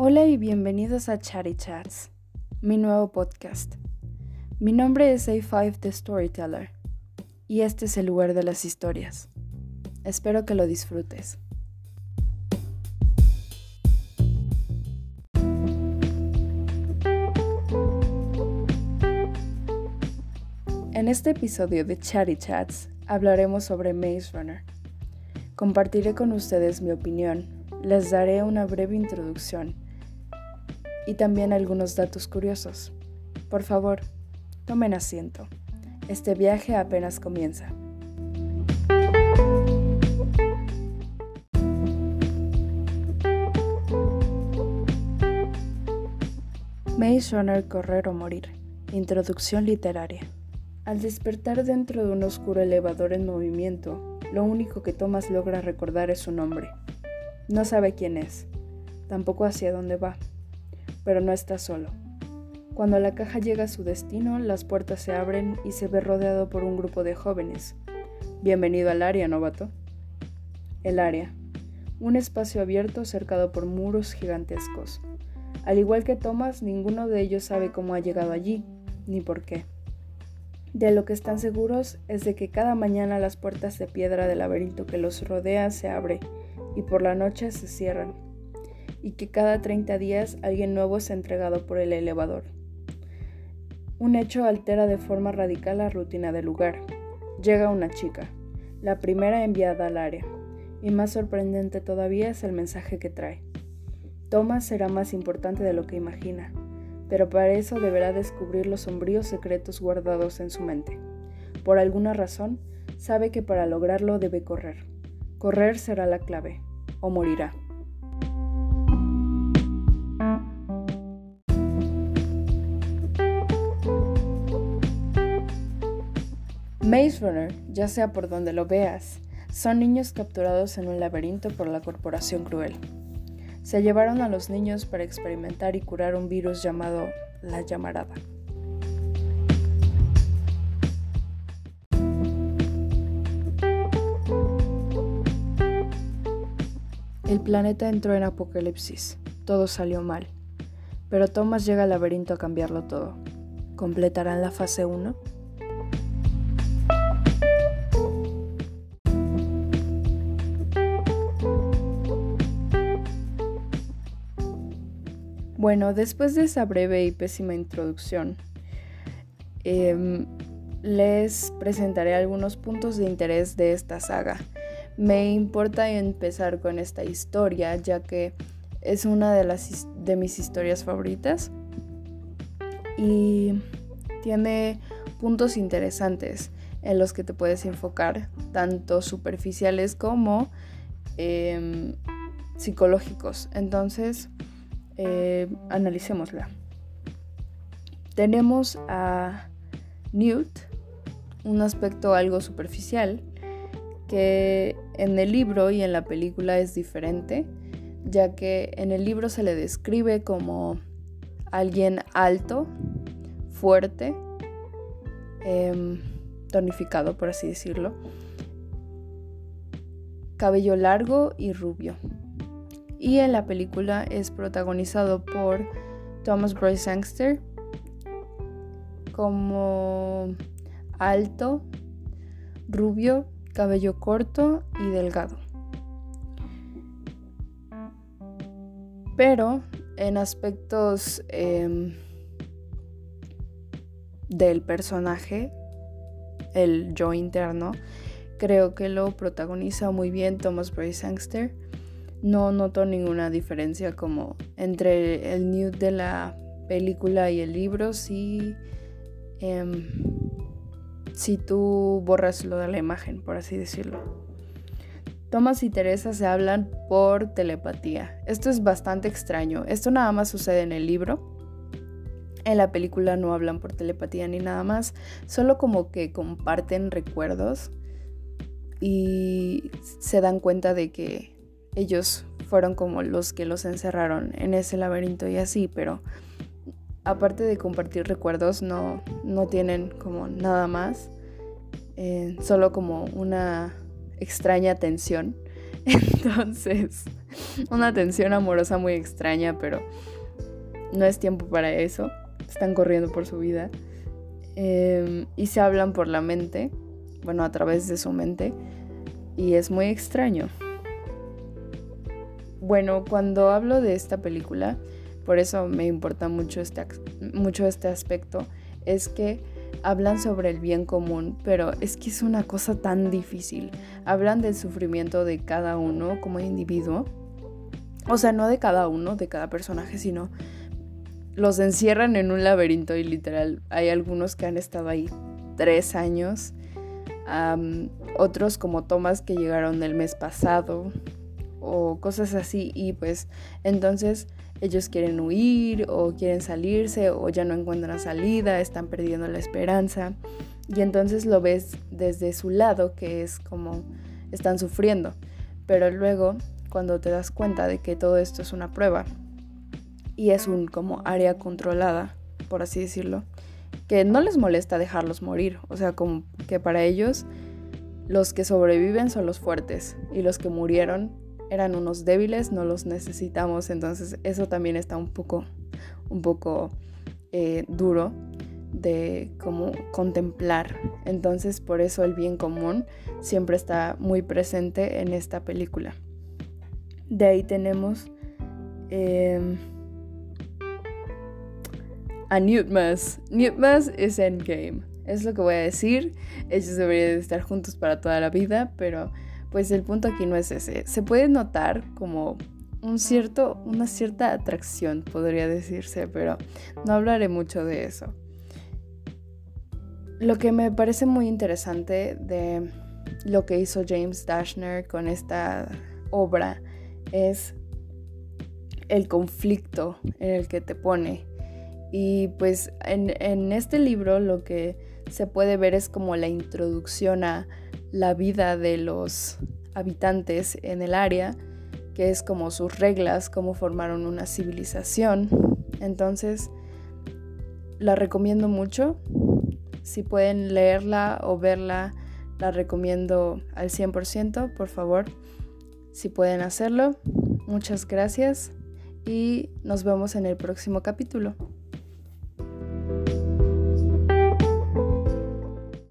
Hola y bienvenidos a Chatty Chats, mi nuevo podcast. Mi nombre es A5 The Storyteller y este es el lugar de las historias. Espero que lo disfrutes. En este episodio de Chatty Chats hablaremos sobre Maze Runner. Compartiré con ustedes mi opinión, les daré una breve introducción y también algunos datos curiosos. Por favor, tomen asiento. Este viaje apenas comienza. Maze Runner Correr o Morir. Introducción literaria. Al despertar dentro de un oscuro elevador en movimiento, lo único que Thomas logra recordar es su nombre. No sabe quién es, tampoco hacia dónde va, pero no está solo. Cuando la caja llega a su destino, las puertas se abren y se ve rodeado por un grupo de jóvenes. Bienvenido al área, novato. El área. Un espacio abierto cercado por muros gigantescos. Al igual que Thomas, ninguno de ellos sabe cómo ha llegado allí, ni por qué. De lo que están seguros es de que cada mañana las puertas de piedra del laberinto que los rodea se abren y por la noche se cierran, y que cada 30 días alguien nuevo es entregado por el elevador. Un hecho altera de forma radical la rutina del lugar. Llega una chica, la primera enviada al área, y más sorprendente todavía es el mensaje que trae. Thomas será más importante de lo que imagina pero para eso deberá descubrir los sombríos secretos guardados en su mente. Por alguna razón, sabe que para lograrlo debe correr. Correr será la clave, o morirá. Maze Runner, ya sea por donde lo veas, son niños capturados en un laberinto por la corporación cruel. Se llevaron a los niños para experimentar y curar un virus llamado la llamarada. El planeta entró en apocalipsis. Todo salió mal. Pero Thomas llega al laberinto a cambiarlo todo. ¿Completarán la fase 1? Bueno, después de esa breve y pésima introducción, em, les presentaré algunos puntos de interés de esta saga. Me importa empezar con esta historia ya que es una de, las, de mis historias favoritas y tiene puntos interesantes en los que te puedes enfocar, tanto superficiales como em, psicológicos. Entonces, eh, analicémosla. Tenemos a Newt, un aspecto algo superficial, que en el libro y en la película es diferente, ya que en el libro se le describe como alguien alto, fuerte, em, tonificado, por así decirlo, cabello largo y rubio y en la película es protagonizado por Thomas Bryce Sangster como alto, rubio, cabello corto y delgado. Pero en aspectos em, del personaje, el yo interno, creo que lo protagoniza muy bien Thomas Bryce Sangster no noto ninguna diferencia como entre el Newt de la película y el libro si, em, si tú borras lo de la imagen, por así decirlo. Thomas y Teresa se hablan por telepatía. Esto es bastante extraño. Esto nada más sucede en el libro. En la película no hablan por telepatía ni nada más. Solo como que comparten recuerdos y se dan cuenta de que ellos fueron como los que los encerraron en ese laberinto y así, pero aparte de compartir recuerdos no, no tienen como nada más, eh, solo como una extraña tensión Entonces, una tensión amorosa muy extraña, pero no es tiempo para eso. Están corriendo por su vida. Em, y se hablan por la mente, bueno, a través de su mente. Y es muy extraño. Bueno, cuando hablo de esta película, por eso me importa mucho este, mucho este aspecto, es que hablan sobre el bien común, pero es que es una cosa tan difícil. Hablan del sufrimiento de cada uno como individuo. O sea, no de cada uno, de cada personaje, sino los encierran en un laberinto y literal hay algunos que han estado ahí tres años. otros como Thomas que llegaron el mes pasado o cosas así y pues entonces ellos quieren huir o quieren salirse o ya no encuentran salida, están perdiendo la esperanza. Y entonces lo ves desde su lado, que es como están sufriendo. Pero luego, cuando te das cuenta de que todo esto es una prueba y es un como área controlada, por así decirlo, que no les molesta dejarlos morir. O sea, como que para ellos los que sobreviven son los fuertes y los que murieron eran unos débiles, no los necesitamos, entonces eso también está un poco, un poco eh, duro de como contemplar. Entonces por eso el bien común siempre está muy presente en esta película. De ahí tenemos em, a Newtmas. Newtmas es Endgame. Es lo que voy a decir. Ellos deberían estar juntos para toda la vida, pero pues el punto aquí no es ese. Se puede notar como un cierto, una cierta atracción, podría decirse, pero no hablaré mucho de eso. Lo que me parece muy interesante de lo que hizo James Dashner con esta obra es el conflicto en el que te pone. Y pues en, en este libro lo que se puede ver es como la introducción a la vida de los habitantes en el área, que es como sus reglas, cómo formaron una civilización. Entonces, la recomiendo mucho. Si pueden leerla o verla, la recomiendo al 100%, por favor. Si pueden hacerlo, muchas gracias y nos vemos en el próximo capítulo.